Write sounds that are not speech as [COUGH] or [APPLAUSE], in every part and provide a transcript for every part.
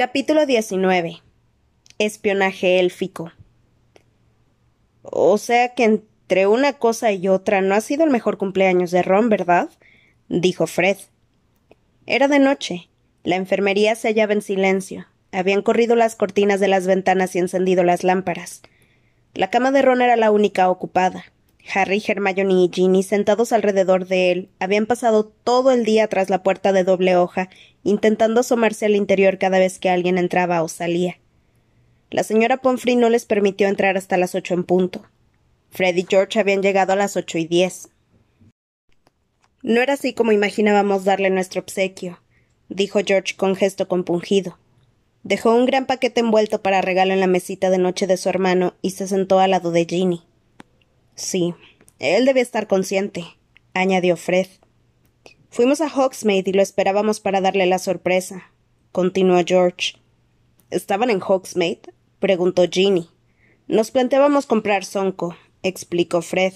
Capítulo 19. Espionaje élfico. O sea que entre una cosa y otra no ha sido el mejor cumpleaños de Ron, ¿verdad? dijo Fred. Era de noche. La enfermería se hallaba en silencio. Habían corrido las cortinas de las ventanas y encendido las lámparas. La cama de Ron era la única ocupada. Harry, Hermione y Ginny, sentados alrededor de él, habían pasado todo el día tras la puerta de doble hoja, intentando asomarse al interior cada vez que alguien entraba o salía. La señora Pomfrey no les permitió entrar hasta las ocho en punto. Fred y George habían llegado a las ocho y diez. No era así como imaginábamos darle nuestro obsequio, dijo George con gesto compungido. Dejó un gran paquete envuelto para regalo en la mesita de noche de su hermano y se sentó al lado de Ginny. Sí, él debe estar consciente, añadió Fred. Fuimos a Hogsmeade y lo esperábamos para darle la sorpresa, continuó George. ¿Estaban en Hogsmeade? preguntó Ginny. Nos planteábamos comprar Sonco, explicó Fred.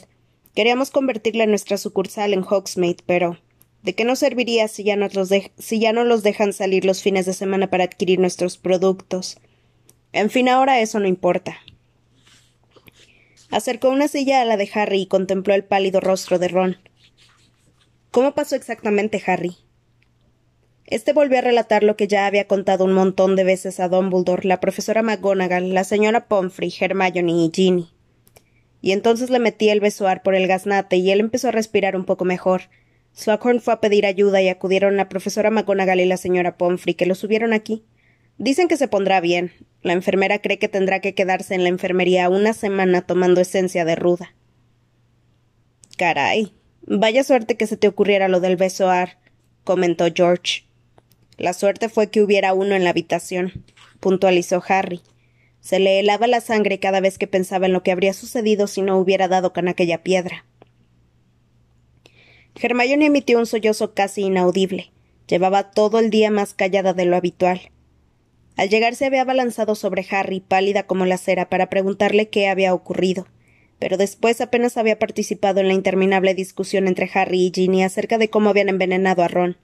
Queríamos convertirle nuestra sucursal en Hogsmeade, pero ¿de qué nos serviría si ya, los si ya no los dejan salir los fines de semana para adquirir nuestros productos? En fin, ahora eso no importa. Acercó una silla a la de Harry y contempló el pálido rostro de Ron. ¿Cómo pasó exactamente, Harry? Este volvió a relatar lo que ya había contado un montón de veces a Dumbledore, la profesora McGonagall, la señora Pomfrey, Hermione y Ginny. Y entonces le metí el besoar por el gaznate y él empezó a respirar un poco mejor. Slughorn fue a pedir ayuda y acudieron la profesora McGonagall y la señora Pomfrey, que lo subieron aquí. Dicen que se pondrá bien. La enfermera cree que tendrá que quedarse en la enfermería una semana tomando esencia de ruda. Caray. Vaya suerte que se te ocurriera lo del besoar, comentó George. La suerte fue que hubiera uno en la habitación, puntualizó Harry. Se le helaba la sangre cada vez que pensaba en lo que habría sucedido si no hubiera dado con aquella piedra. Hermione emitió un sollozo casi inaudible. Llevaba todo el día más callada de lo habitual. Al llegar se había abalanzado sobre Harry, pálida como la cera, para preguntarle qué había ocurrido. Pero después apenas había participado en la interminable discusión entre Harry y Ginny acerca de cómo habían envenenado a Ron.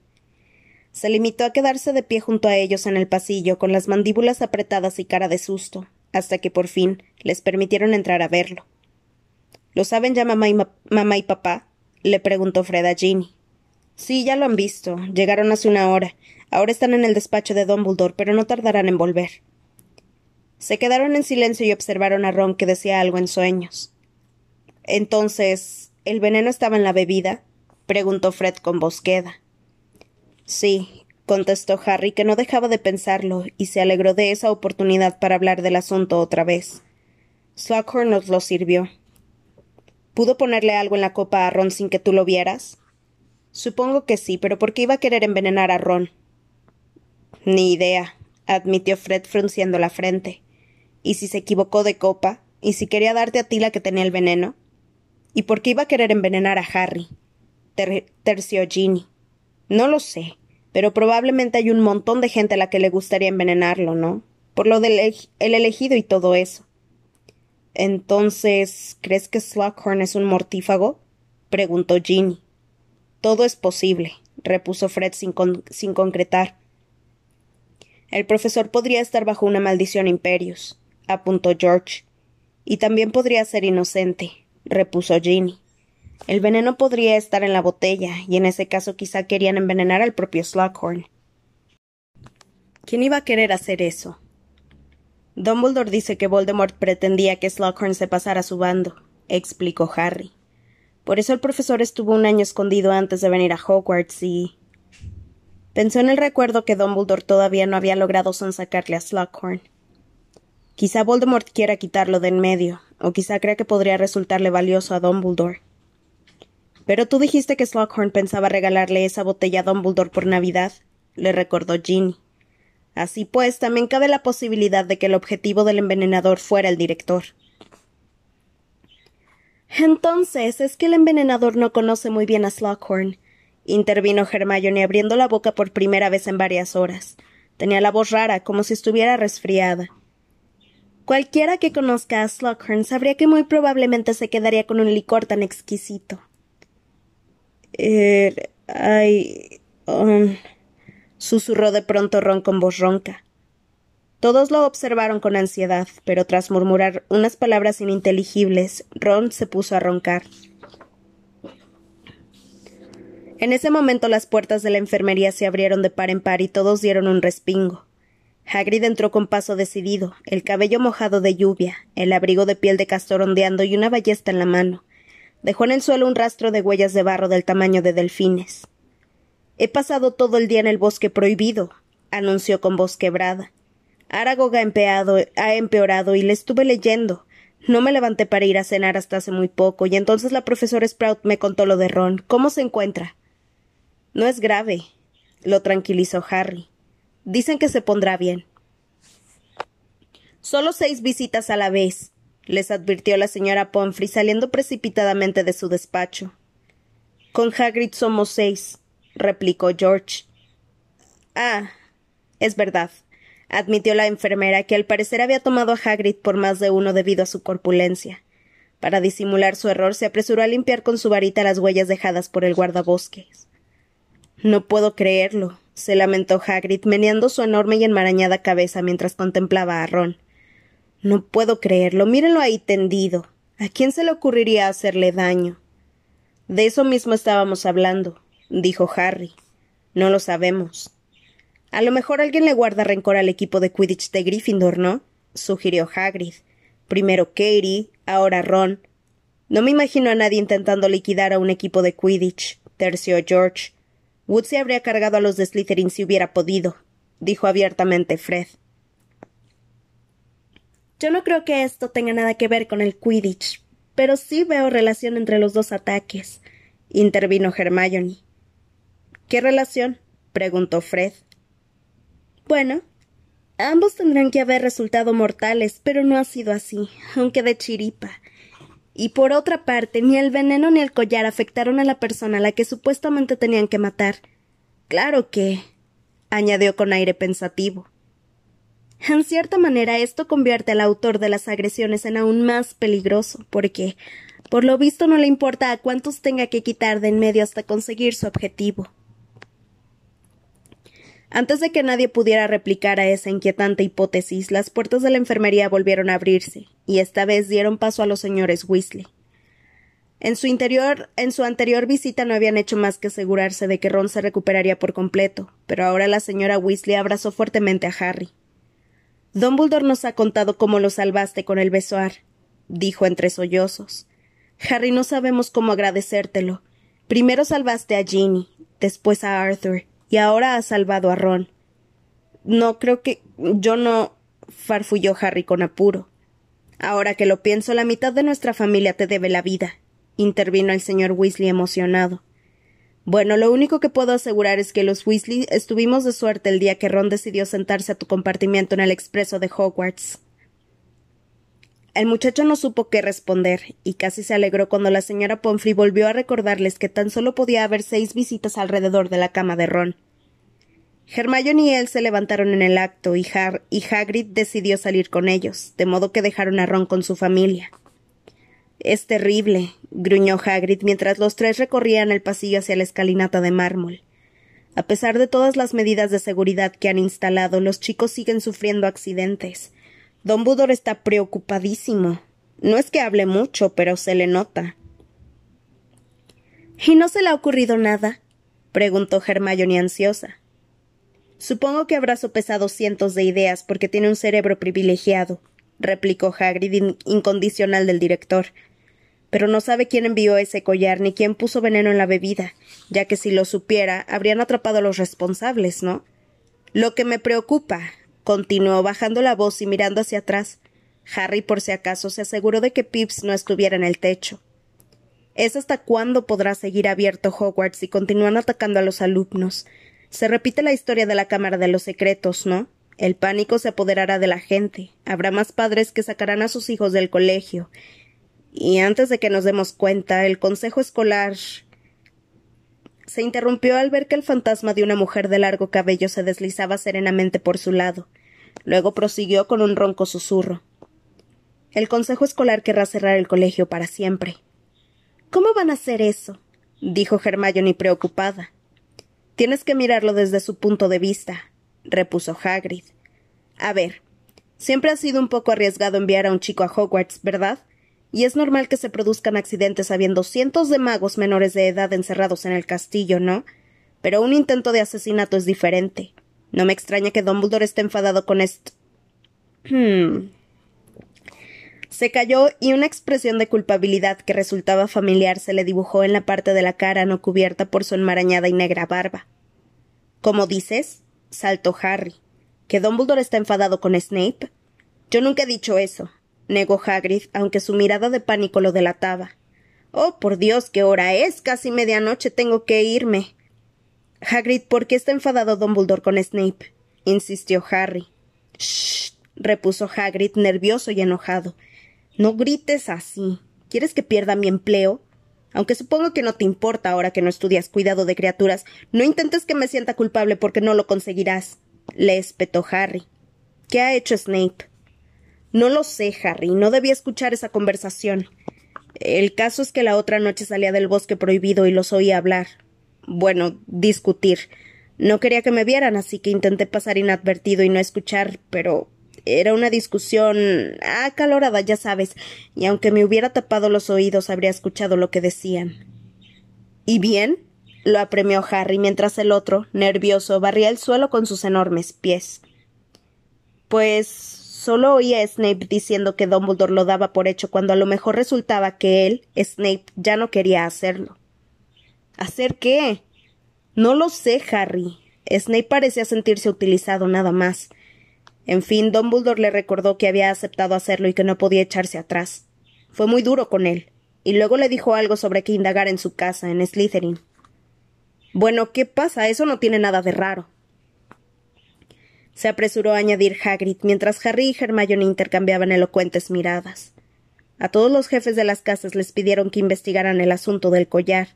Se limitó a quedarse de pie junto a ellos en el pasillo, con las mandíbulas apretadas y cara de susto, hasta que por fin les permitieron entrar a verlo. ¿Lo saben ya mamá y, mamá y papá? le preguntó Fred a Ginny. Sí, ya lo han visto. Llegaron hace una hora. Ahora están en el despacho de Dumbledore, pero no tardarán en volver. Se quedaron en silencio y observaron a Ron que decía algo en sueños. Entonces, ¿el veneno estaba en la bebida? preguntó Fred con voz queda. Sí, contestó Harry, que no dejaba de pensarlo, y se alegró de esa oportunidad para hablar del asunto otra vez. Slughorn nos lo sirvió. ¿Pudo ponerle algo en la copa a Ron sin que tú lo vieras? Supongo que sí, pero ¿por qué iba a querer envenenar a Ron? Ni idea, admitió Fred frunciendo la frente. ¿Y si se equivocó de copa? ¿Y si quería darte a ti la que tenía el veneno? ¿Y por qué iba a querer envenenar a Harry? terció Ginny. No lo sé, pero probablemente hay un montón de gente a la que le gustaría envenenarlo, ¿no? Por lo del el elegido y todo eso. Entonces, ¿crees que Slughorn es un mortífago? preguntó Ginny. Todo es posible, repuso Fred sin, sin concretar. El profesor podría estar bajo una maldición imperius, apuntó George. Y también podría ser inocente, repuso Ginny. El veneno podría estar en la botella, y en ese caso quizá querían envenenar al propio Slughorn. ¿Quién iba a querer hacer eso? Dumbledore dice que Voldemort pretendía que Slughorn se pasara a su bando, explicó Harry. Por eso el profesor estuvo un año escondido antes de venir a Hogwarts y. Pensó en el recuerdo que Dumbledore todavía no había logrado sonsacarle a Slughorn. Quizá Voldemort quiera quitarlo de en medio, o quizá crea que podría resultarle valioso a Dumbledore. Pero tú dijiste que Slughorn pensaba regalarle esa botella a Dumbledore por Navidad, le recordó Ginny. Así pues, también cabe la posibilidad de que el objetivo del envenenador fuera el director. Entonces, es que el envenenador no conoce muy bien a Slughorn, intervino Hermione abriendo la boca por primera vez en varias horas. Tenía la voz rara, como si estuviera resfriada. Cualquiera que conozca a Slughorn sabría que muy probablemente se quedaría con un licor tan exquisito. Er, ay. Um, susurró de pronto Ron con voz ronca. Todos lo observaron con ansiedad, pero tras murmurar unas palabras ininteligibles, Ron se puso a roncar. En ese momento las puertas de la enfermería se abrieron de par en par y todos dieron un respingo. Hagrid entró con paso decidido, el cabello mojado de lluvia, el abrigo de piel de castor ondeando y una ballesta en la mano. Dejó en el suelo un rastro de huellas de barro del tamaño de delfines. He pasado todo el día en el bosque prohibido, anunció con voz quebrada. Aragog ha, ha empeorado y le estuve leyendo. No me levanté para ir a cenar hasta hace muy poco, y entonces la profesora Sprout me contó lo de Ron. ¿Cómo se encuentra? No es grave, lo tranquilizó Harry. Dicen que se pondrá bien. Solo seis visitas a la vez, les advirtió la señora Pomfrey saliendo precipitadamente de su despacho. Con Hagrid somos seis, replicó George. Ah, es verdad, admitió la enfermera, que al parecer había tomado a Hagrid por más de uno debido a su corpulencia. Para disimular su error, se apresuró a limpiar con su varita las huellas dejadas por el guardabosques. No puedo creerlo, se lamentó Hagrid, meneando su enorme y enmarañada cabeza mientras contemplaba a Ron. No puedo creerlo. Mírenlo ahí tendido. ¿A quién se le ocurriría hacerle daño? De eso mismo estábamos hablando, dijo Harry. No lo sabemos. A lo mejor alguien le guarda rencor al equipo de Quidditch de Gryffindor, ¿no? sugirió Hagrid. Primero Katie, ahora Ron. No me imagino a nadie intentando liquidar a un equipo de Quidditch, terció George. Wood se habría cargado a los de Slytherin si hubiera podido, dijo abiertamente Fred. Yo no creo que esto tenga nada que ver con el Quidditch, pero sí veo relación entre los dos ataques, intervino Hermione. ¿Qué relación? preguntó Fred. Bueno, ambos tendrán que haber resultado mortales, pero no ha sido así, aunque de chiripa. Y por otra parte, ni el veneno ni el collar afectaron a la persona a la que supuestamente tenían que matar. Claro que. añadió con aire pensativo. En cierta manera, esto convierte al autor de las agresiones en aún más peligroso, porque, por lo visto, no le importa a cuántos tenga que quitar de en medio hasta conseguir su objetivo. Antes de que nadie pudiera replicar a esa inquietante hipótesis, las puertas de la enfermería volvieron a abrirse, y esta vez dieron paso a los señores Weasley. En su interior, en su anterior visita no habían hecho más que asegurarse de que Ron se recuperaría por completo, pero ahora la señora Weasley abrazó fuertemente a Harry. Dumbledore nos ha contado cómo lo salvaste con el besoar, dijo entre sollozos. Harry, no sabemos cómo agradecértelo. Primero salvaste a Ginny, después a Arthur, y ahora ha salvado a Ron. No creo que. yo no. farfulló Harry con apuro. Ahora que lo pienso, la mitad de nuestra familia te debe la vida, intervino el señor Weasley emocionado. Bueno, lo único que puedo asegurar es que los Weasley estuvimos de suerte el día que Ron decidió sentarse a tu compartimiento en el expreso de Hogwarts. El muchacho no supo qué responder, y casi se alegró cuando la señora Pomfrey volvió a recordarles que tan solo podía haber seis visitas alrededor de la cama de Ron. Hermione y él se levantaron en el acto, y, y Hagrid decidió salir con ellos, de modo que dejaron a Ron con su familia. Es terrible, gruñó Hagrid mientras los tres recorrían el pasillo hacia la escalinata de mármol. A pesar de todas las medidas de seguridad que han instalado, los chicos siguen sufriendo accidentes. Don Budor está preocupadísimo. No es que hable mucho, pero se le nota. ¿Y no se le ha ocurrido nada? preguntó Hermione ansiosa. Supongo que habrá sopesado cientos de ideas porque tiene un cerebro privilegiado, replicó Hagrid incondicional del director. Pero no sabe quién envió ese collar ni quién puso veneno en la bebida, ya que si lo supiera habrían atrapado a los responsables, ¿no? Lo que me preocupa, continuó bajando la voz y mirando hacia atrás. Harry, por si acaso, se aseguró de que Pips no estuviera en el techo. Es hasta cuándo podrá seguir abierto Hogwarts si continúan atacando a los alumnos. Se repite la historia de la Cámara de los Secretos, ¿no? El pánico se apoderará de la gente. Habrá más padres que sacarán a sus hijos del colegio. Y antes de que nos demos cuenta, el consejo escolar se interrumpió al ver que el fantasma de una mujer de largo cabello se deslizaba serenamente por su lado. Luego prosiguió con un ronco susurro. El consejo escolar querrá cerrar el colegio para siempre. ¿Cómo van a hacer eso? dijo Hermione preocupada. Tienes que mirarlo desde su punto de vista, repuso Hagrid. A ver, Siempre ha sido un poco arriesgado enviar a un chico a Hogwarts, ¿verdad? Y es normal que se produzcan accidentes habiendo cientos de magos menores de edad encerrados en el castillo, ¿no? Pero un intento de asesinato es diferente. No me extraña que Dumbledore esté enfadado con esto. Hmm. Se calló y una expresión de culpabilidad que resultaba familiar se le dibujó en la parte de la cara no cubierta por su enmarañada y negra barba. ¿Cómo dices? saltó Harry. ¿Que Dumbledore está enfadado con Snape? Yo nunca he dicho eso, negó Hagrid, aunque su mirada de pánico lo delataba. Oh, por Dios, qué hora es. Casi medianoche tengo que irme. Hagrid, ¿por qué está enfadado Dumbledore con Snape? insistió Harry. Shh, repuso Hagrid, nervioso y enojado. No grites así. ¿Quieres que pierda mi empleo? Aunque supongo que no te importa ahora que no estudias cuidado de criaturas, no intentes que me sienta culpable porque no lo conseguirás. le espetó Harry. ¿Qué ha hecho Snape? No lo sé, Harry. No debía escuchar esa conversación. El caso es que la otra noche salía del bosque prohibido y los oí hablar bueno, discutir. No quería que me vieran, así que intenté pasar inadvertido y no escuchar, pero era una discusión acalorada, ya sabes, y aunque me hubiera tapado los oídos habría escuchado lo que decían. ¿Y bien? lo apremió Harry mientras el otro, nervioso, barría el suelo con sus enormes pies. Pues solo oía a Snape diciendo que Dumbledore lo daba por hecho cuando a lo mejor resultaba que él, Snape, ya no quería hacerlo. ¿Hacer qué? No lo sé, Harry. Snape parecía sentirse utilizado nada más. En fin, Dumbledore le recordó que había aceptado hacerlo y que no podía echarse atrás. Fue muy duro con él, y luego le dijo algo sobre que indagar en su casa, en Slytherin. Bueno, ¿qué pasa? Eso no tiene nada de raro. Se apresuró a añadir Hagrid mientras Harry y Hermione intercambiaban elocuentes miradas. A todos los jefes de las casas les pidieron que investigaran el asunto del collar,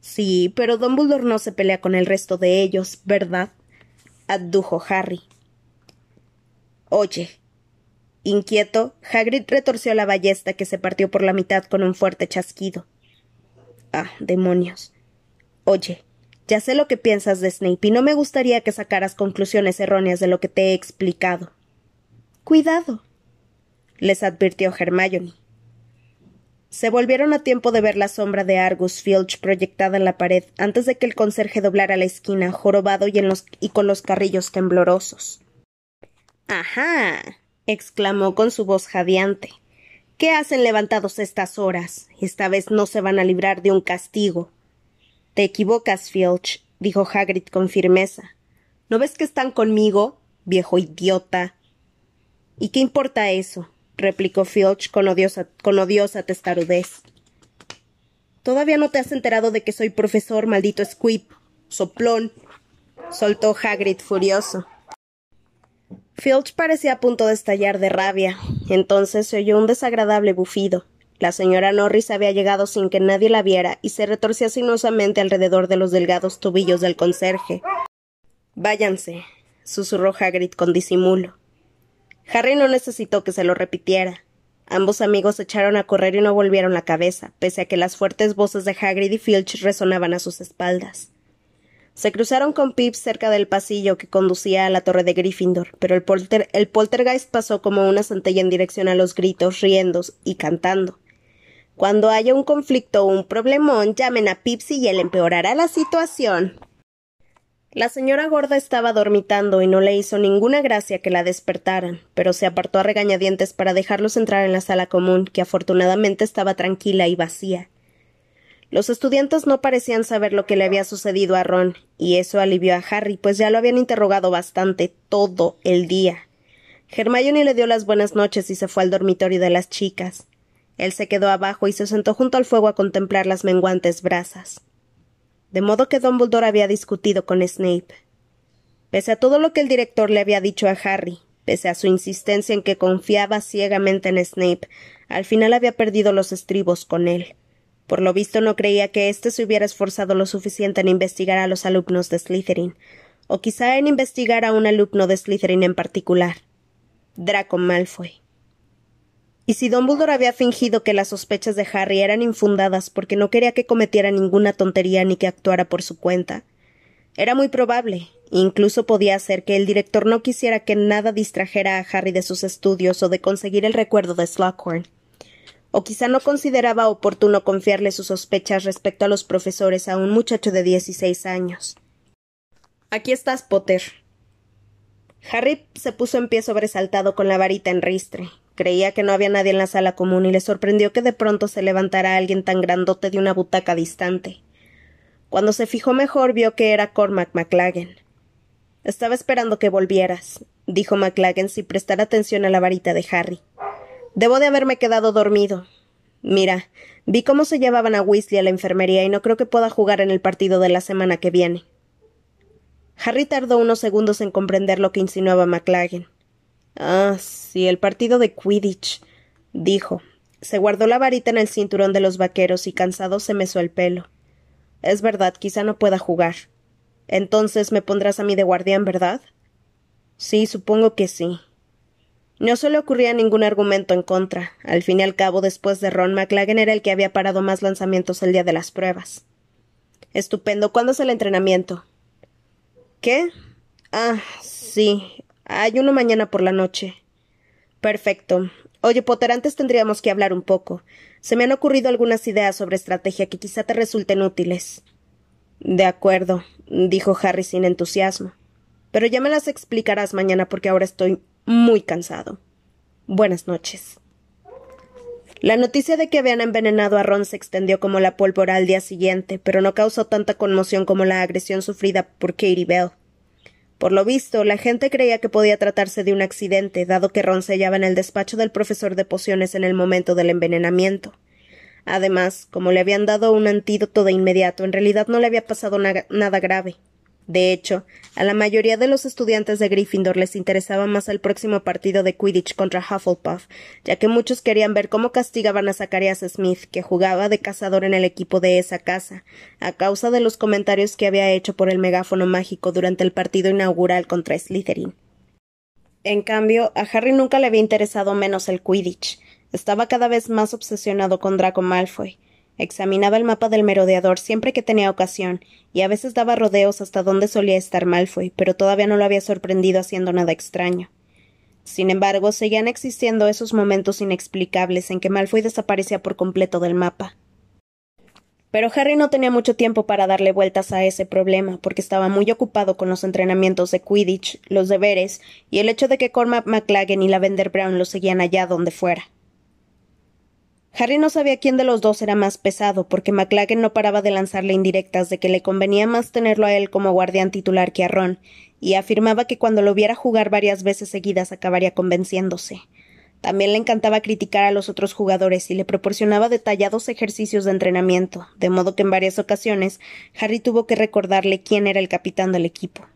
Sí, pero Dumbledore no se pelea con el resto de ellos, ¿verdad? adujo Harry. Oye. Inquieto, Hagrid retorció la ballesta que se partió por la mitad con un fuerte chasquido. Ah, demonios. Oye, ya sé lo que piensas de Snape y no me gustaría que sacaras conclusiones erróneas de lo que te he explicado. Cuidado, les advirtió Hermione. Se volvieron a tiempo de ver la sombra de Argus Filch proyectada en la pared antes de que el conserje doblara la esquina, jorobado y, y con los carrillos temblorosos. Ajá. exclamó con su voz jadeante. ¿Qué hacen levantados estas horas? Esta vez no se van a librar de un castigo. Te equivocas, Filch, dijo Hagrid con firmeza. ¿No ves que están conmigo, viejo idiota? ¿Y qué importa eso? replicó Filch con odiosa, con odiosa testarudez. Todavía no te has enterado de que soy profesor, maldito Squib. Soplón. soltó Hagrid furioso. Filch parecía a punto de estallar de rabia. Entonces se oyó un desagradable bufido. La señora Norris había llegado sin que nadie la viera y se retorcía sinuosamente alrededor de los delgados tobillos del conserje. Váyanse, susurró Hagrid con disimulo. Harry no necesitó que se lo repitiera. Ambos amigos echaron a correr y no volvieron la cabeza, pese a que las fuertes voces de Hagrid y Filch resonaban a sus espaldas. Se cruzaron con Pips cerca del pasillo que conducía a la torre de Gryffindor, pero el, el poltergeist pasó como una centella en dirección a los gritos, riendo y cantando. Cuando haya un conflicto o un problemón, llamen a Pips y él empeorará la situación. La señora gorda estaba dormitando y no le hizo ninguna gracia que la despertaran, pero se apartó a regañadientes para dejarlos entrar en la sala común, que afortunadamente estaba tranquila y vacía. Los estudiantes no parecían saber lo que le había sucedido a Ron, y eso alivió a Harry, pues ya lo habían interrogado bastante todo el día. Hermione le dio las buenas noches y se fue al dormitorio de las chicas. Él se quedó abajo y se sentó junto al fuego a contemplar las menguantes brasas de modo que Dumbledore había discutido con Snape. Pese a todo lo que el director le había dicho a Harry, pese a su insistencia en que confiaba ciegamente en Snape, al final había perdido los estribos con él. Por lo visto no creía que éste se hubiera esforzado lo suficiente en investigar a los alumnos de Slytherin, o quizá en investigar a un alumno de Slytherin en particular. Draco Malfoy. Y si Dumbledore había fingido que las sospechas de Harry eran infundadas porque no quería que cometiera ninguna tontería ni que actuara por su cuenta, Era muy probable. Incluso podía ser que el director no quisiera que nada distrajera a Harry de sus estudios o de conseguir el recuerdo de Slughorn. O quizá no consideraba oportuno confiarle sus sospechas respecto a los profesores a un muchacho de dieciséis años. Aquí estás, Potter. Harry se puso en pie sobresaltado con la varita en ristre. Creía que no había nadie en la sala común y le sorprendió que de pronto se levantara alguien tan grandote de una butaca distante. Cuando se fijó mejor vio que era Cormac McLaggen. Estaba esperando que volvieras, dijo McLaggen sin prestar atención a la varita de Harry. Debo de haberme quedado dormido. Mira, vi cómo se llevaban a Weasley a la enfermería y no creo que pueda jugar en el partido de la semana que viene. Harry tardó unos segundos en comprender lo que insinuaba McLaggen. Ah, sí, el partido de Quidditch, dijo. Se guardó la varita en el cinturón de los vaqueros y cansado se mesó el pelo. Es verdad, quizá no pueda jugar. Entonces me pondrás a mí de guardián, ¿verdad? Sí, supongo que sí. No se le ocurría ningún argumento en contra. Al fin y al cabo, después de Ron, McLaggen era el que había parado más lanzamientos el día de las pruebas. Estupendo. ¿Cuándo es el entrenamiento? ¿Qué? Ah, sí. Hay uno mañana por la noche. Perfecto. Oye, Potter, antes tendríamos que hablar un poco. Se me han ocurrido algunas ideas sobre estrategia que quizá te resulten útiles. De acuerdo, dijo Harry sin entusiasmo. Pero ya me las explicarás mañana porque ahora estoy muy cansado. Buenas noches. La noticia de que habían envenenado a Ron se extendió como la pólvora al día siguiente, pero no causó tanta conmoción como la agresión sufrida por Katie Bell. Por lo visto, la gente creía que podía tratarse de un accidente, dado que Ron se hallaba en el despacho del profesor de pociones en el momento del envenenamiento. Además, como le habían dado un antídoto de inmediato, en realidad no le había pasado nada grave. De hecho, a la mayoría de los estudiantes de Gryffindor les interesaba más el próximo partido de Quidditch contra Hufflepuff, ya que muchos querían ver cómo castigaban a Zacharias Smith, que jugaba de cazador en el equipo de esa casa, a causa de los comentarios que había hecho por el megáfono mágico durante el partido inaugural contra Slytherin. En cambio, a Harry nunca le había interesado menos el Quidditch. Estaba cada vez más obsesionado con Draco Malfoy, Examinaba el mapa del merodeador siempre que tenía ocasión, y a veces daba rodeos hasta donde solía estar Malfoy, pero todavía no lo había sorprendido haciendo nada extraño. Sin embargo, seguían existiendo esos momentos inexplicables en que Malfoy desaparecía por completo del mapa. Pero Harry no tenía mucho tiempo para darle vueltas a ese problema, porque estaba muy ocupado con los entrenamientos de Quidditch, los deberes y el hecho de que Cormac McLaggen y Lavender Brown lo seguían allá donde fuera. Harry no sabía quién de los dos era más pesado, porque McLaggen no paraba de lanzarle indirectas de que le convenía más tenerlo a él como guardián titular que a Ron, y afirmaba que cuando lo viera jugar varias veces seguidas acabaría convenciéndose. También le encantaba criticar a los otros jugadores y le proporcionaba detallados ejercicios de entrenamiento, de modo que en varias ocasiones Harry tuvo que recordarle quién era el capitán del equipo.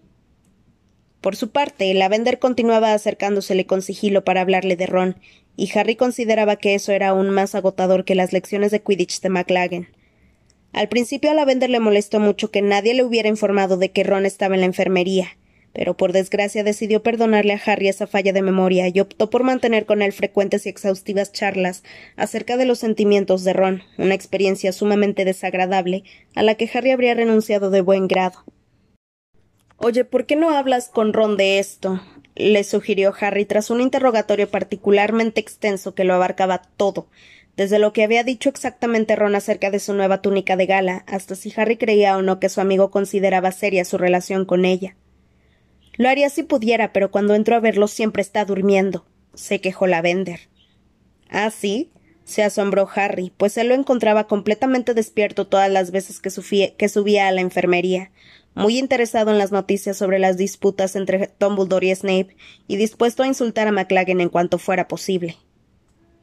Por su parte, Lavender continuaba acercándosele con sigilo para hablarle de Ron, y Harry consideraba que eso era aún más agotador que las lecciones de Quidditch de McLaggen. Al principio a Lavender le molestó mucho que nadie le hubiera informado de que Ron estaba en la enfermería, pero por desgracia decidió perdonarle a Harry esa falla de memoria y optó por mantener con él frecuentes y exhaustivas charlas acerca de los sentimientos de Ron, una experiencia sumamente desagradable a la que Harry habría renunciado de buen grado. Oye, ¿por qué no hablas con Ron de esto? le sugirió Harry tras un interrogatorio particularmente extenso que lo abarcaba todo, desde lo que había dicho exactamente Ron acerca de su nueva túnica de gala, hasta si Harry creía o no que su amigo consideraba seria su relación con ella. Lo haría si pudiera, pero cuando entro a verlo siempre está durmiendo, se quejó la Bender. ¿Ah, sí? se asombró Harry, pues él lo encontraba completamente despierto todas las veces que, que subía a la enfermería, muy interesado en las noticias sobre las disputas entre Dumbledore y Snape, y dispuesto a insultar a McLaggen en cuanto fuera posible.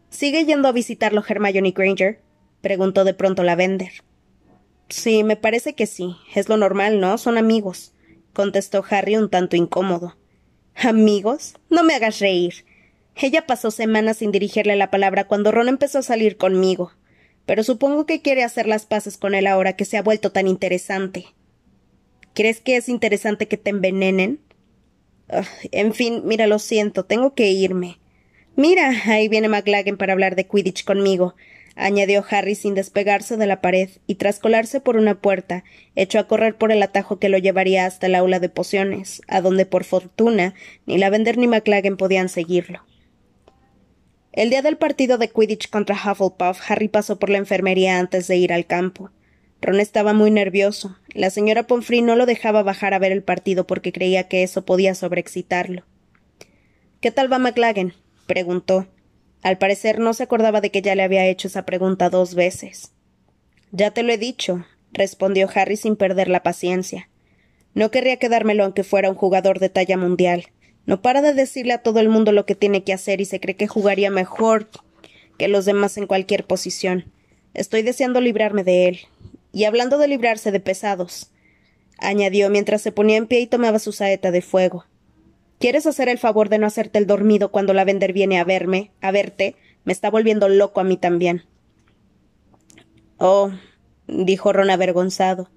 ¿Sigue yendo a visitarlo Hermione Granger? preguntó de pronto la Vender. Sí, me parece que sí. Es lo normal, ¿no? Son amigos, contestó Harry un tanto incómodo. ¿Amigos? No me hagas reír. Ella pasó semanas sin dirigirle la palabra cuando Ron empezó a salir conmigo. Pero supongo que quiere hacer las paces con él ahora que se ha vuelto tan interesante. ¿Crees que es interesante que te envenenen? en fin, mira, lo siento, tengo que irme. Mira, ahí viene McLaggen para hablar de Quidditch conmigo. añadió Harry sin despegarse de la pared, y tras colarse por una puerta, echó a correr por el atajo que lo llevaría hasta el aula de pociones, a donde por fortuna ni la Vender ni McLaggen podían seguirlo. El día del partido de Quidditch contra Hufflepuff, Harry pasó por la enfermería antes de ir al campo. Ron estaba muy nervioso. La señora Pomfrey no lo dejaba bajar a ver el partido porque creía que eso podía sobreexcitarlo. ¿Qué tal va McLaggen? preguntó. Al parecer no se acordaba de que ya le había hecho esa pregunta dos veces. Ya te lo he dicho, respondió Harry sin perder la paciencia. No querría quedármelo aunque fuera un jugador de talla mundial. No para de decirle a todo el mundo lo que tiene que hacer y se cree que jugaría mejor que los demás en cualquier posición. Estoy deseando librarme de él. Y hablando de librarse de pesados, añadió mientras se ponía en pie y tomaba su saeta de fuego. ¿Quieres hacer el favor de no hacerte el dormido cuando la vender viene a verme, a verte? Me está volviendo loco a mí también. Oh, dijo Ron avergonzado.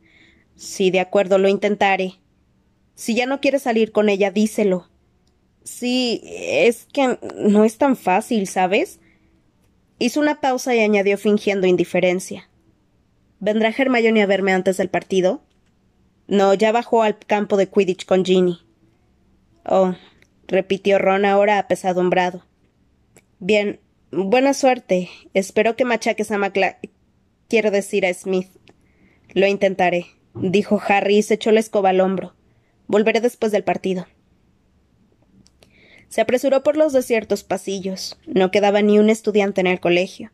Sí, de acuerdo, lo intentaré. Si ya no quieres salir con ella, díselo. Sí, es que no es tan fácil, ¿sabes? Hizo una pausa y añadió fingiendo indiferencia. ¿Vendrá Hermione a verme antes del partido? No, ya bajó al campo de Quidditch con Ginny. Oh, repitió Ron ahora apesadumbrado. Bien, buena suerte. Espero que machaques a Macla. Quiero decir a Smith. Lo intentaré, dijo Harry y se echó la escoba al hombro. Volveré después del partido. Se apresuró por los desiertos pasillos. No quedaba ni un estudiante en el colegio.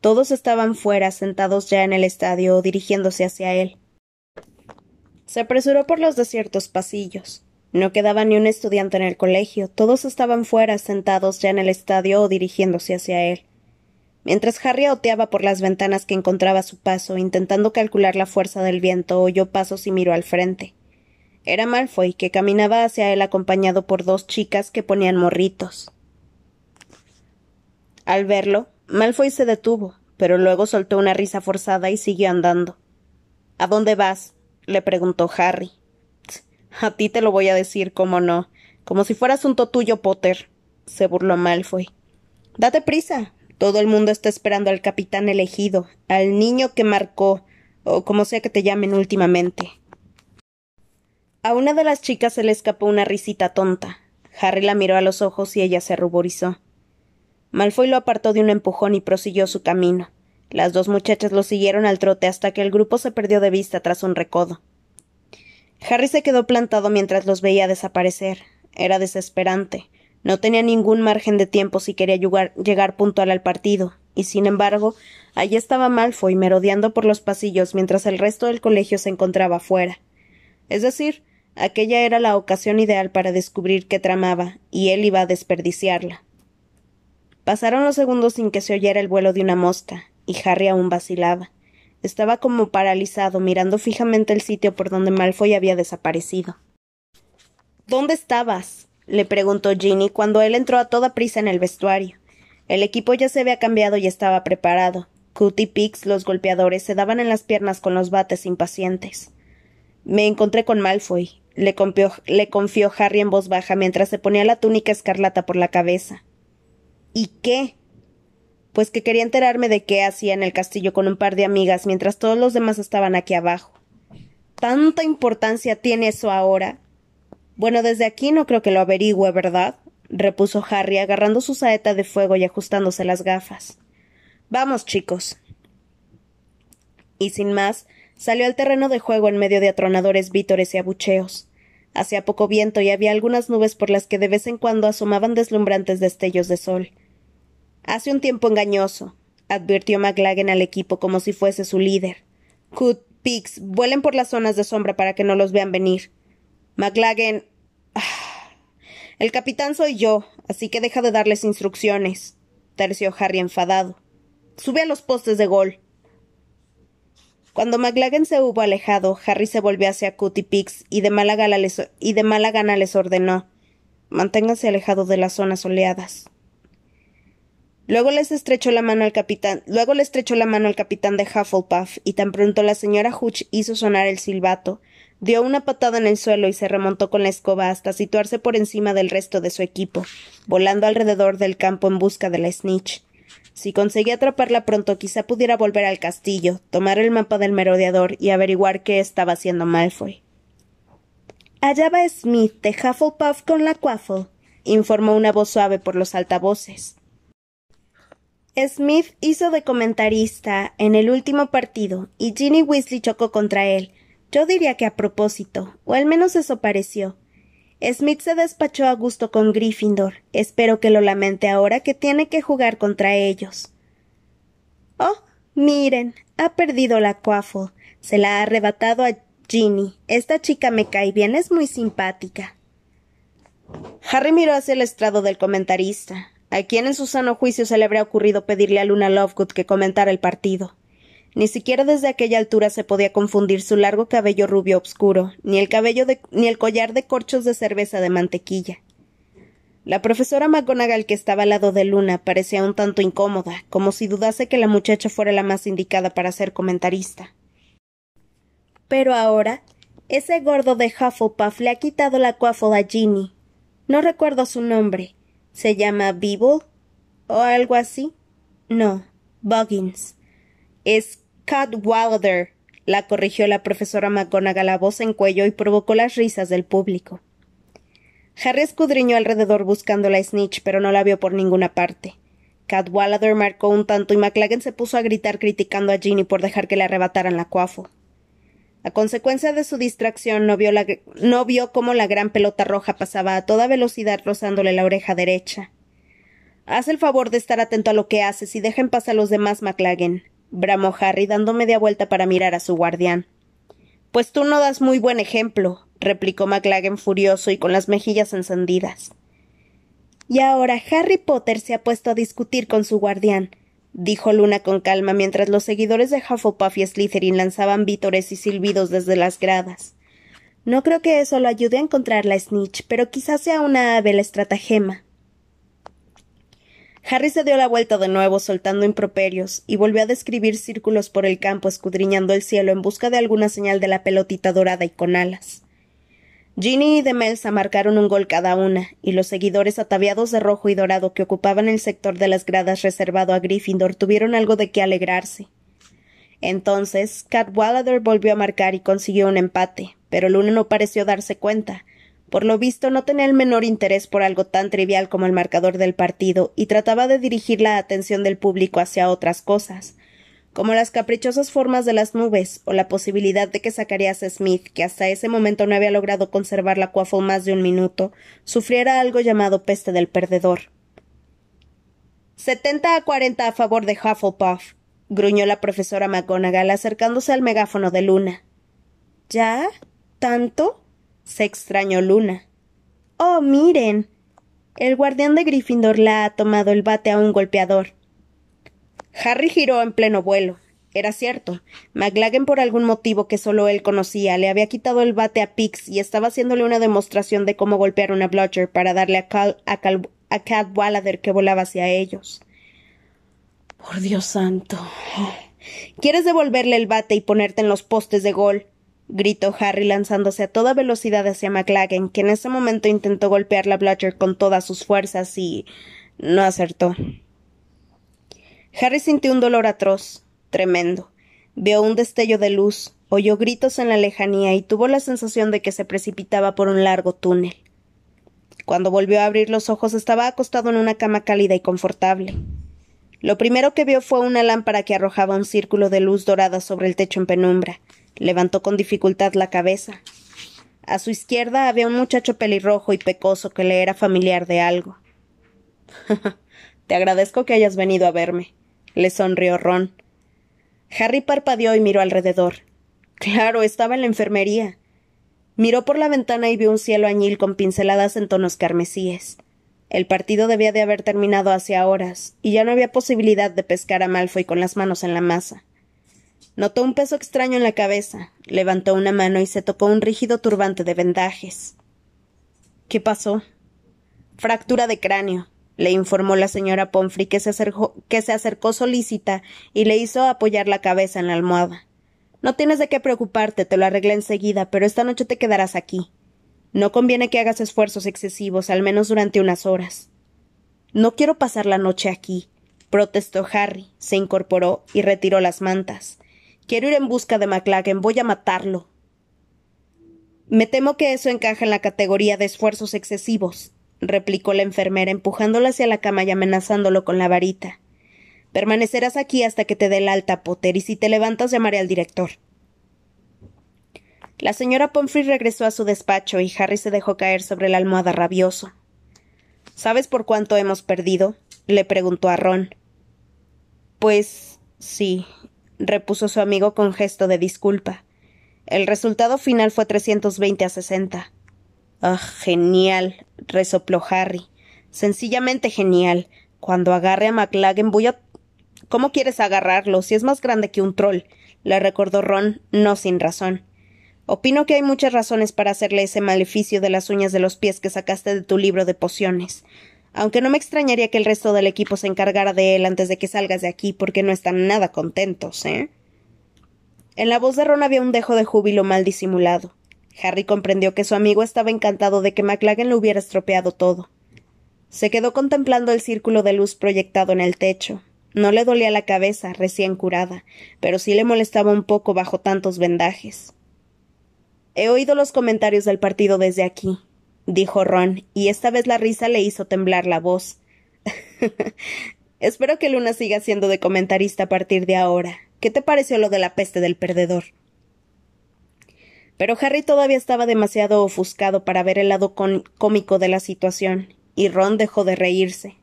Todos estaban fuera, sentados ya en el estadio o dirigiéndose hacia él. Se apresuró por los desiertos pasillos. No quedaba ni un estudiante en el colegio, todos estaban fuera, sentados ya en el estadio o dirigiéndose hacia él. Mientras Harry oteaba por las ventanas que encontraba a su paso, intentando calcular la fuerza del viento, oyó pasos y miró al frente. Era Malfoy, que caminaba hacia él acompañado por dos chicas que ponían morritos. Al verlo, Malfoy se detuvo, pero luego soltó una risa forzada y siguió andando. ¿A dónde vas? le preguntó Harry. A ti te lo voy a decir, cómo no. Como si fueras un tuyo, Potter. se burló Malfoy. Date prisa. Todo el mundo está esperando al capitán elegido, al niño que marcó, o como sea que te llamen últimamente. A una de las chicas se le escapó una risita tonta. Harry la miró a los ojos y ella se ruborizó. Malfoy lo apartó de un empujón y prosiguió su camino. Las dos muchachas lo siguieron al trote hasta que el grupo se perdió de vista tras un recodo. Harry se quedó plantado mientras los veía desaparecer. Era desesperante. No tenía ningún margen de tiempo si quería llegar puntual al partido, y sin embargo, allí estaba Malfoy merodeando por los pasillos mientras el resto del colegio se encontraba fuera. Es decir, aquella era la ocasión ideal para descubrir qué tramaba, y él iba a desperdiciarla. Pasaron los segundos sin que se oyera el vuelo de una mosca, y Harry aún vacilaba. Estaba como paralizado, mirando fijamente el sitio por donde Malfoy había desaparecido. ¿Dónde estabas? le preguntó Ginny cuando él entró a toda prisa en el vestuario. El equipo ya se había cambiado y estaba preparado. Cut y Pix, los golpeadores, se daban en las piernas con los bates impacientes. Me encontré con Malfoy, le, le confió Harry en voz baja mientras se ponía la túnica escarlata por la cabeza. ¿Y qué? pues que quería enterarme de qué hacía en el castillo con un par de amigas mientras todos los demás estaban aquí abajo. ¿Tanta importancia tiene eso ahora? Bueno, desde aquí no creo que lo averigüe, ¿verdad? repuso Harry, agarrando su saeta de fuego y ajustándose las gafas. Vamos, chicos. Y sin más, salió al terreno de juego en medio de atronadores vítores y abucheos. Hacía poco viento y había algunas nubes por las que de vez en cuando asomaban deslumbrantes destellos de sol. Hace un tiempo engañoso, advirtió McLaggen al equipo como si fuese su líder. Hood, Pix, vuelen por las zonas de sombra para que no los vean venir. McLaggen. Ah, [SIGHS] el capitán soy yo, así que deja de darles instrucciones, terció Harry enfadado. Sube a los postes de gol. Cuando McLaggen se hubo alejado, Harry se volvió hacia Cut y Pix y de mala gana les, y de mala gana les ordenó Manténganse alejados de las zonas soleadas. Luego les estrechó la mano al capitán, luego le estrechó la mano al capitán de Hufflepuff, y tan pronto la señora Hutch hizo sonar el silbato, dio una patada en el suelo y se remontó con la escoba hasta situarse por encima del resto de su equipo, volando alrededor del campo en busca de la snitch. Si conseguía atraparla pronto, quizá pudiera volver al castillo, tomar el mapa del merodeador y averiguar qué estaba haciendo Malfoy. Allá va Smith de Hufflepuff con la Quaffle, informó una voz suave por los altavoces. Smith hizo de comentarista en el último partido y Ginny Weasley chocó contra él. Yo diría que a propósito, o al menos eso pareció. Smith se despachó a gusto con Gryffindor. Espero que lo lamente ahora que tiene que jugar contra ellos. Oh, miren, ha perdido la Quaffle. Se la ha arrebatado a Ginny. Esta chica me cae bien, es muy simpática. Harry miró hacia el estrado del comentarista. ¿A quién en su sano juicio se le habría ocurrido pedirle a Luna Lovegood que comentara el partido? Ni siquiera desde aquella altura se podía confundir su largo cabello rubio obscuro, ni el cabello ni el collar de corchos de cerveza de mantequilla. La profesora McGonagall que estaba al lado de Luna parecía un tanto incómoda, como si dudase que la muchacha fuera la más indicada para ser comentarista. Pero ahora, ese gordo de Hufflepuff le ha quitado la cuafola a Ginny. No recuerdo su nombre, ¿Se llama Beeble? ¿O algo así? No, Buggins. Es Cadwallader, la corrigió la profesora McGonagall a voz en cuello y provocó las risas del público. Harry escudriñó alrededor buscando la snitch, pero no la vio por ninguna parte. Cadwallader marcó un tanto y McLaggen se puso a gritar criticando a Ginny por dejar que le arrebataran la cuafo. A consecuencia de su distracción, no vio, no vio cómo la gran pelota roja pasaba a toda velocidad rozándole la oreja derecha. Haz el favor de estar atento a lo que haces y deja en paz a los demás, McLaggen, bramó Harry, dando media vuelta para mirar a su guardián. Pues tú no das muy buen ejemplo, replicó McLaggen furioso y con las mejillas encendidas. Y ahora Harry Potter se ha puesto a discutir con su guardián, dijo Luna con calma mientras los seguidores de Hufflepuff y Slytherin lanzaban vítores y silbidos desde las gradas. No creo que eso lo ayude a encontrar la snitch, pero quizás sea una hábil estratagema. Harry se dio la vuelta de nuevo, soltando improperios, y volvió a describir círculos por el campo, escudriñando el cielo en busca de alguna señal de la pelotita dorada y con alas. Ginny y Demelsa marcaron un gol cada una, y los seguidores ataviados de rojo y dorado que ocupaban el sector de las gradas reservado a Gryffindor tuvieron algo de qué alegrarse. Entonces, Cadwallader volvió a marcar y consiguió un empate, pero Luna no pareció darse cuenta. Por lo visto no tenía el menor interés por algo tan trivial como el marcador del partido y trataba de dirigir la atención del público hacia otras cosas, como las caprichosas formas de las nubes o la posibilidad de que Zacharias Smith, que hasta ese momento no había logrado conservar la cuafo más de un minuto, sufriera algo llamado peste del perdedor. Setenta a cuarenta a favor de Hufflepuff, gruñó la profesora McGonagall acercándose al megáfono de Luna. ¿Ya? ¿Tanto? se extrañó Luna. Oh, miren. El guardián de Gryffindor la ha tomado el bate a un golpeador. Harry giró en pleno vuelo. Era cierto. McLaggen, por algún motivo que solo él conocía, le había quitado el bate a Pix y estaba haciéndole una demostración de cómo golpear una bludger para darle a, Cal, a, Cal, a que volaba hacia ellos. Por Dios santo. ¿Quieres devolverle el bate y ponerte en los postes de gol? gritó Harry lanzándose a toda velocidad hacia McLaggen, que en ese momento intentó golpear la bludger con todas sus fuerzas y no acertó. Harry sintió un dolor atroz, tremendo. Vio un destello de luz, oyó gritos en la lejanía y tuvo la sensación de que se precipitaba por un largo túnel. Cuando volvió a abrir los ojos estaba acostado en una cama cálida y confortable. Lo primero que vio fue una lámpara que arrojaba un círculo de luz dorada sobre el techo en penumbra. Levantó con dificultad la cabeza. A su izquierda había un muchacho pelirrojo y pecoso que le era familiar de algo. [LAUGHS] Te agradezco que hayas venido a verme, le sonrió Ron. Harry parpadeó y miró alrededor. Claro, estaba en la enfermería. Miró por la ventana y vio un cielo añil con pinceladas en tonos carmesíes. El partido debía de haber terminado hace horas, y ya no había posibilidad de pescar a Malfoy con las manos en la masa. Notó un peso extraño en la cabeza, levantó una mano y se tocó un rígido turbante de vendajes. ¿Qué pasó? Fractura de cráneo, le informó la señora Pomfrey que se, acercó, que se acercó solícita y le hizo apoyar la cabeza en la almohada. No tienes de qué preocuparte, te lo arreglé enseguida, pero esta noche te quedarás aquí. No conviene que hagas esfuerzos excesivos, al menos durante unas horas. No quiero pasar la noche aquí, protestó Harry, se incorporó y retiró las mantas. Quiero ir en busca de McLaggen, voy a matarlo. Me temo que eso encaja en la categoría de esfuerzos excesivos, replicó la enfermera, empujándolo hacia la cama y amenazándolo con la varita. Permanecerás aquí hasta que te dé el alta, Potter, y si te levantas llamaré al director. La señora Pomfrey regresó a su despacho y Harry se dejó caer sobre la almohada rabioso. ¿Sabes por cuánto hemos perdido? le preguntó a Ron. Pues sí, repuso su amigo con gesto de disculpa. El resultado final fue 320 a 60. Ah, genial, resopló Harry. Sencillamente genial. Cuando agarre a McLaggen voy a. ¿Cómo quieres agarrarlo si es más grande que un troll? le recordó Ron, no sin razón. Opino que hay muchas razones para hacerle ese maleficio de las uñas de los pies que sacaste de tu libro de pociones. Aunque no me extrañaría que el resto del equipo se encargara de él antes de que salgas de aquí, porque no están nada contentos, ¿eh? En la voz de Ron había un dejo de júbilo mal disimulado. Harry comprendió que su amigo estaba encantado de que McLaggen lo hubiera estropeado todo. Se quedó contemplando el círculo de luz proyectado en el techo. No le dolía la cabeza, recién curada, pero sí le molestaba un poco bajo tantos vendajes. He oído los comentarios del partido desde aquí, dijo Ron, y esta vez la risa le hizo temblar la voz. [LAUGHS] Espero que Luna siga siendo de comentarista a partir de ahora. ¿Qué te pareció lo de la peste del perdedor? Pero Harry todavía estaba demasiado ofuscado para ver el lado cómico de la situación, y Ron dejó de reírse.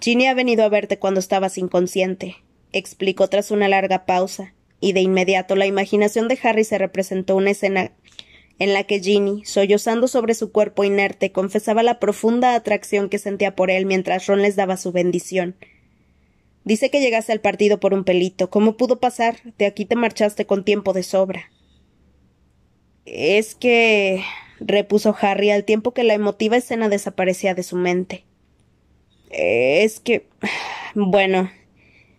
Ginny ha venido a verte cuando estabas inconsciente, explicó tras una larga pausa, y de inmediato la imaginación de Harry se representó una escena en la que Ginny, sollozando sobre su cuerpo inerte, confesaba la profunda atracción que sentía por él mientras Ron les daba su bendición. Dice que llegaste al partido por un pelito. ¿Cómo pudo pasar? De aquí te marchaste con tiempo de sobra. Es que. repuso Harry al tiempo que la emotiva escena desaparecía de su mente. Es que. Bueno.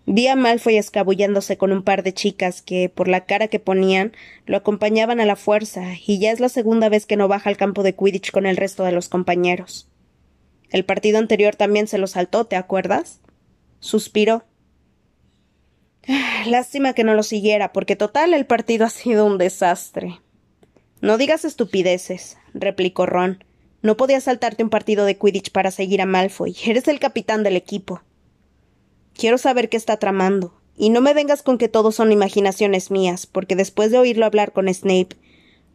Vi a Malfoy escabullándose con un par de chicas que, por la cara que ponían, lo acompañaban a la fuerza, y ya es la segunda vez que no baja al campo de Quidditch con el resto de los compañeros. El partido anterior también se lo saltó, ¿te acuerdas? Suspiró. Lástima que no lo siguiera, porque total el partido ha sido un desastre. No digas estupideces, replicó Ron. No podías saltarte un partido de Quidditch para seguir a Malfoy. Eres el capitán del equipo. Quiero saber qué está tramando. Y no me vengas con que todo son imaginaciones mías, porque después de oírlo hablar con Snape,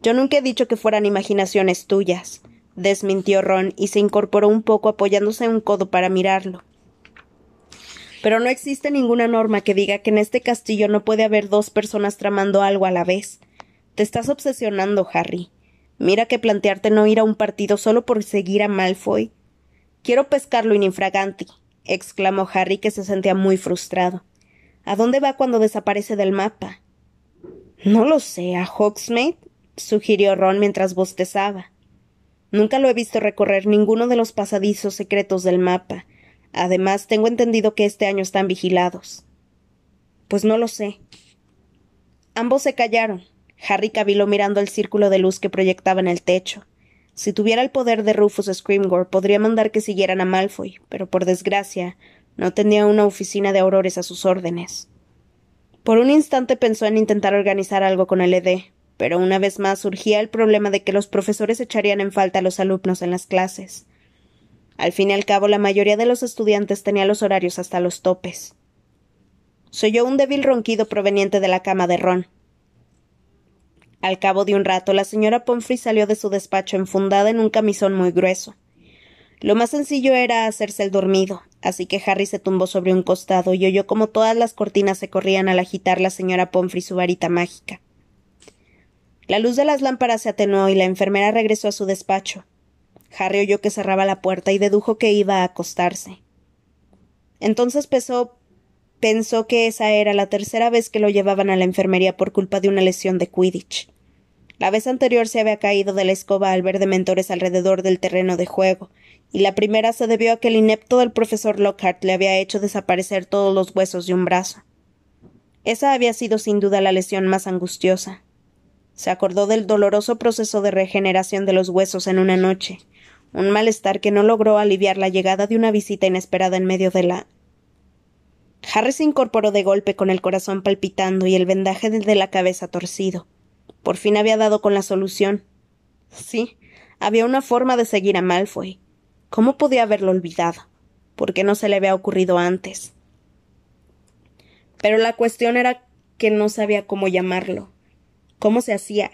yo nunca he dicho que fueran imaginaciones tuyas, desmintió Ron y se incorporó un poco apoyándose en un codo para mirarlo. Pero no existe ninguna norma que diga que en este castillo no puede haber dos personas tramando algo a la vez. Te estás obsesionando, Harry. Mira que plantearte no ir a un partido solo por seguir a Malfoy. Quiero pescarlo in infraganti, exclamó Harry, que se sentía muy frustrado. ¿A dónde va cuando desaparece del mapa? No lo sé, a Hogsmeade, sugirió Ron mientras bostezaba. Nunca lo he visto recorrer ninguno de los pasadizos secretos del mapa. Además, tengo entendido que este año están vigilados. Pues no lo sé. Ambos se callaron. Harry caviló mirando el círculo de luz que proyectaba en el techo. Si tuviera el poder de Rufus Scrimgeour, podría mandar que siguieran a Malfoy, pero por desgracia no tenía una oficina de aurores a sus órdenes. Por un instante pensó en intentar organizar algo con el ED, pero una vez más surgía el problema de que los profesores echarían en falta a los alumnos en las clases. Al fin y al cabo, la mayoría de los estudiantes tenía los horarios hasta los topes. Se oyó un débil ronquido proveniente de la cama de Ron. Al cabo de un rato, la señora Pomfrey salió de su despacho enfundada en un camisón muy grueso. Lo más sencillo era hacerse el dormido, así que Harry se tumbó sobre un costado y oyó como todas las cortinas se corrían al agitar la señora Pomfrey su varita mágica. La luz de las lámparas se atenuó y la enfermera regresó a su despacho. Harry oyó que cerraba la puerta y dedujo que iba a acostarse. Entonces pensó, pensó que esa era la tercera vez que lo llevaban a la enfermería por culpa de una lesión de Quidditch. La vez anterior se había caído de la escoba al ver dementores alrededor del terreno de juego, y la primera se debió a que el inepto del profesor Lockhart le había hecho desaparecer todos los huesos de un brazo. Esa había sido sin duda la lesión más angustiosa. Se acordó del doloroso proceso de regeneración de los huesos en una noche, un malestar que no logró aliviar la llegada de una visita inesperada en medio de la Harry se incorporó de golpe con el corazón palpitando y el vendaje de la cabeza torcido. Por fin había dado con la solución. Sí, había una forma de seguir a Malfoy. ¿Cómo podía haberlo olvidado? ¿Por qué no se le había ocurrido antes? Pero la cuestión era que no sabía cómo llamarlo. ¿Cómo se hacía?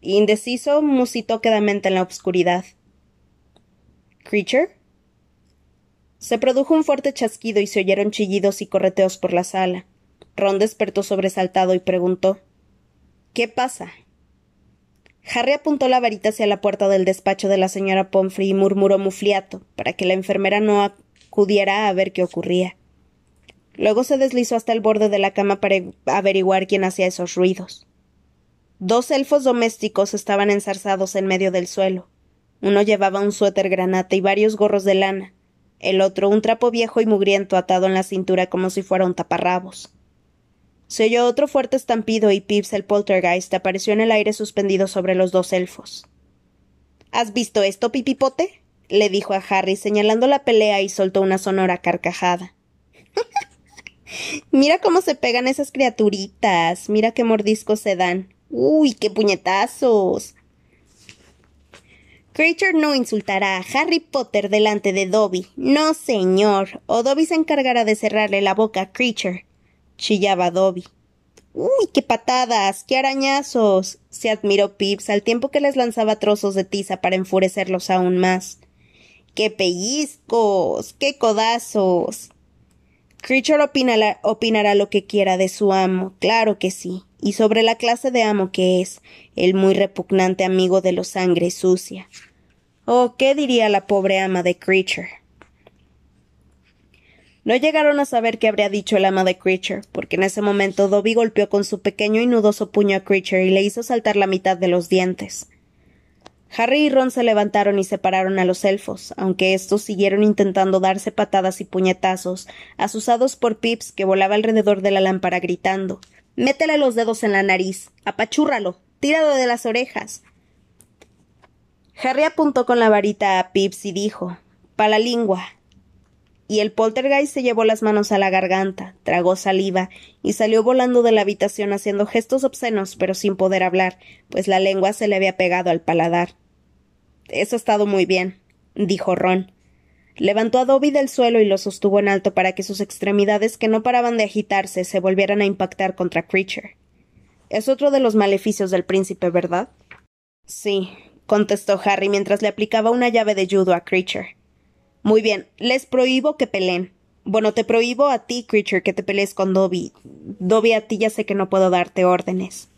Indeciso, musitó quedamente en la oscuridad. ¿Creature? Se produjo un fuerte chasquido y se oyeron chillidos y correteos por la sala. Ron despertó sobresaltado y preguntó ¿Qué pasa? Harry apuntó la varita hacia la puerta del despacho de la señora Pomfrey y murmuró mufliato, para que la enfermera no acudiera a ver qué ocurría. Luego se deslizó hasta el borde de la cama para averiguar quién hacía esos ruidos. Dos elfos domésticos estaban enzarzados en medio del suelo. Uno llevaba un suéter granate y varios gorros de lana, el otro un trapo viejo y mugriento atado en la cintura como si fuera un taparrabos. Se oyó otro fuerte estampido y Pips el poltergeist apareció en el aire suspendido sobre los dos elfos. ¿Has visto esto, pipipote? le dijo a Harry, señalando la pelea y soltó una sonora carcajada. [LAUGHS] mira cómo se pegan esas criaturitas, mira qué mordiscos se dan. ¡Uy, qué puñetazos! Creature no insultará a Harry Potter delante de Dobby. No, señor. O Dobby se encargará de cerrarle la boca a Creature. Chillaba Dobby. ¡Uy, qué patadas! ¡Qué arañazos! se admiró Pips al tiempo que les lanzaba trozos de tiza para enfurecerlos aún más. ¡Qué pellizcos! ¡Qué codazos! Creature opinará lo que quiera de su amo, claro que sí y sobre la clase de amo que es, el muy repugnante amigo de los sangre sucia. Oh, ¿qué diría la pobre ama de Creature? No llegaron a saber qué habría dicho el ama de Creature, porque en ese momento Dobby golpeó con su pequeño y nudoso puño a Creature y le hizo saltar la mitad de los dientes. Harry y Ron se levantaron y separaron a los elfos, aunque estos siguieron intentando darse patadas y puñetazos, asusados por Pips que volaba alrededor de la lámpara gritando Métele los dedos en la nariz, apachúrralo, tíralo de las orejas. Harry apuntó con la varita a Pips y dijo Pa la lengua. Y el poltergeist se llevó las manos a la garganta, tragó saliva y salió volando de la habitación haciendo gestos obscenos, pero sin poder hablar, pues la lengua se le había pegado al paladar. Eso ha estado muy bien, dijo Ron. Levantó a Dobby del suelo y lo sostuvo en alto para que sus extremidades, que no paraban de agitarse, se volvieran a impactar contra Creature. Es otro de los maleficios del príncipe, ¿verdad? Sí, contestó Harry mientras le aplicaba una llave de judo a Creature. Muy bien, les prohíbo que peleen. Bueno, te prohíbo a ti, Creature, que te pelees con Dobby. Dobby, a ti ya sé que no puedo darte órdenes.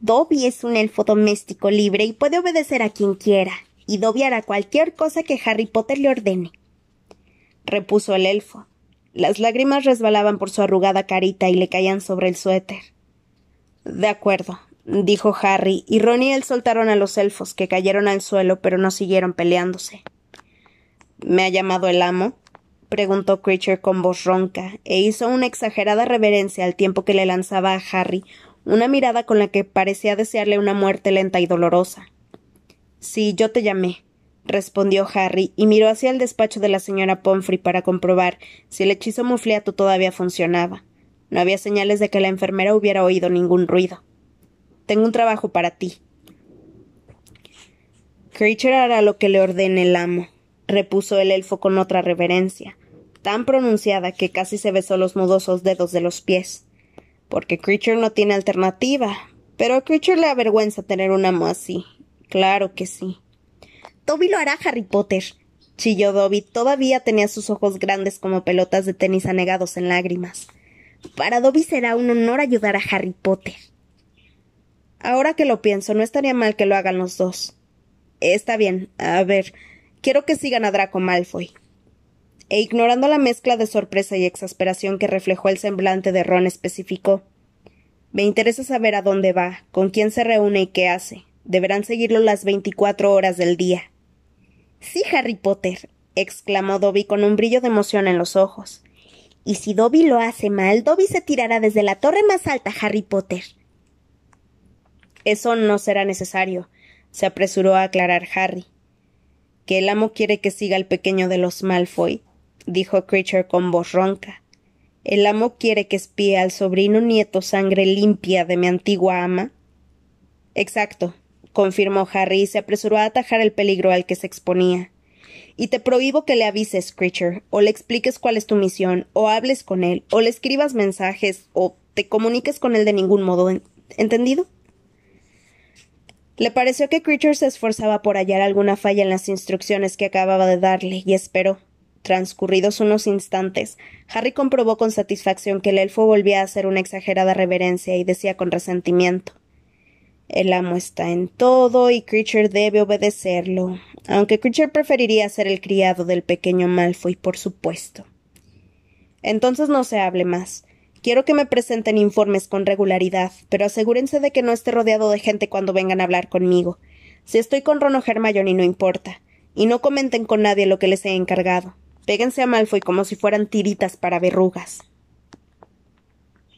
Dobby es un elfo doméstico libre y puede obedecer a quien quiera, y Dobby hará cualquier cosa que Harry Potter le ordene repuso el elfo. Las lágrimas resbalaban por su arrugada carita y le caían sobre el suéter. De acuerdo, dijo Harry, y Ron y él soltaron a los elfos, que cayeron al suelo, pero no siguieron peleándose. ¿Me ha llamado el amo? preguntó Creature con voz ronca, e hizo una exagerada reverencia al tiempo que le lanzaba a Harry una mirada con la que parecía desearle una muerte lenta y dolorosa. Sí, yo te llamé, respondió Harry y miró hacia el despacho de la señora Pomfrey para comprobar si el hechizo mufliato todavía funcionaba. No había señales de que la enfermera hubiera oído ningún ruido. Tengo un trabajo para ti. Creature hará lo que le ordene el amo, repuso el elfo con otra reverencia, tan pronunciada que casi se besó los nudosos dedos de los pies. Porque Creature no tiene alternativa. Pero a Creature le avergüenza tener un amo así. Claro que sí. Dobby lo hará, Harry Potter. chilló Dobby. Todavía tenía sus ojos grandes como pelotas de tenis anegados en lágrimas. Para Dobby será un honor ayudar a Harry Potter. Ahora que lo pienso, no estaría mal que lo hagan los dos. Está bien. A ver, quiero que sigan a Draco Malfoy. E ignorando la mezcla de sorpresa y exasperación que reflejó el semblante de Ron, especificó Me interesa saber a dónde va, con quién se reúne y qué hace. Deberán seguirlo las veinticuatro horas del día. Sí, Harry Potter, exclamó Dobby con un brillo de emoción en los ojos. Y si Dobby lo hace mal, Dobby se tirará desde la torre más alta, Harry Potter. Eso no será necesario, se apresuró a aclarar Harry. Que el amo quiere que siga al pequeño de los Malfoy, dijo Creature con voz ronca. ¿El amo quiere que espíe al sobrino nieto sangre limpia de mi antigua ama? Exacto, confirmó Harry y se apresuró a atajar el peligro al que se exponía. Y te prohíbo que le avises, Creature, o le expliques cuál es tu misión, o hables con él, o le escribas mensajes, o te comuniques con él de ningún modo. ¿Entendido? Le pareció que Creature se esforzaba por hallar alguna falla en las instrucciones que acababa de darle, y esperó. Transcurridos unos instantes, Harry comprobó con satisfacción que el elfo volvía a hacer una exagerada reverencia y decía con resentimiento El amo está en todo y Creature debe obedecerlo, aunque Creature preferiría ser el criado del pequeño Malfoy, por supuesto. Entonces no se hable más. Quiero que me presenten informes con regularidad, pero asegúrense de que no esté rodeado de gente cuando vengan a hablar conmigo. Si estoy con Ron o Hermione no importa. Y no comenten con nadie lo que les he encargado. Péguense a Malfoy como si fueran tiritas para verrugas.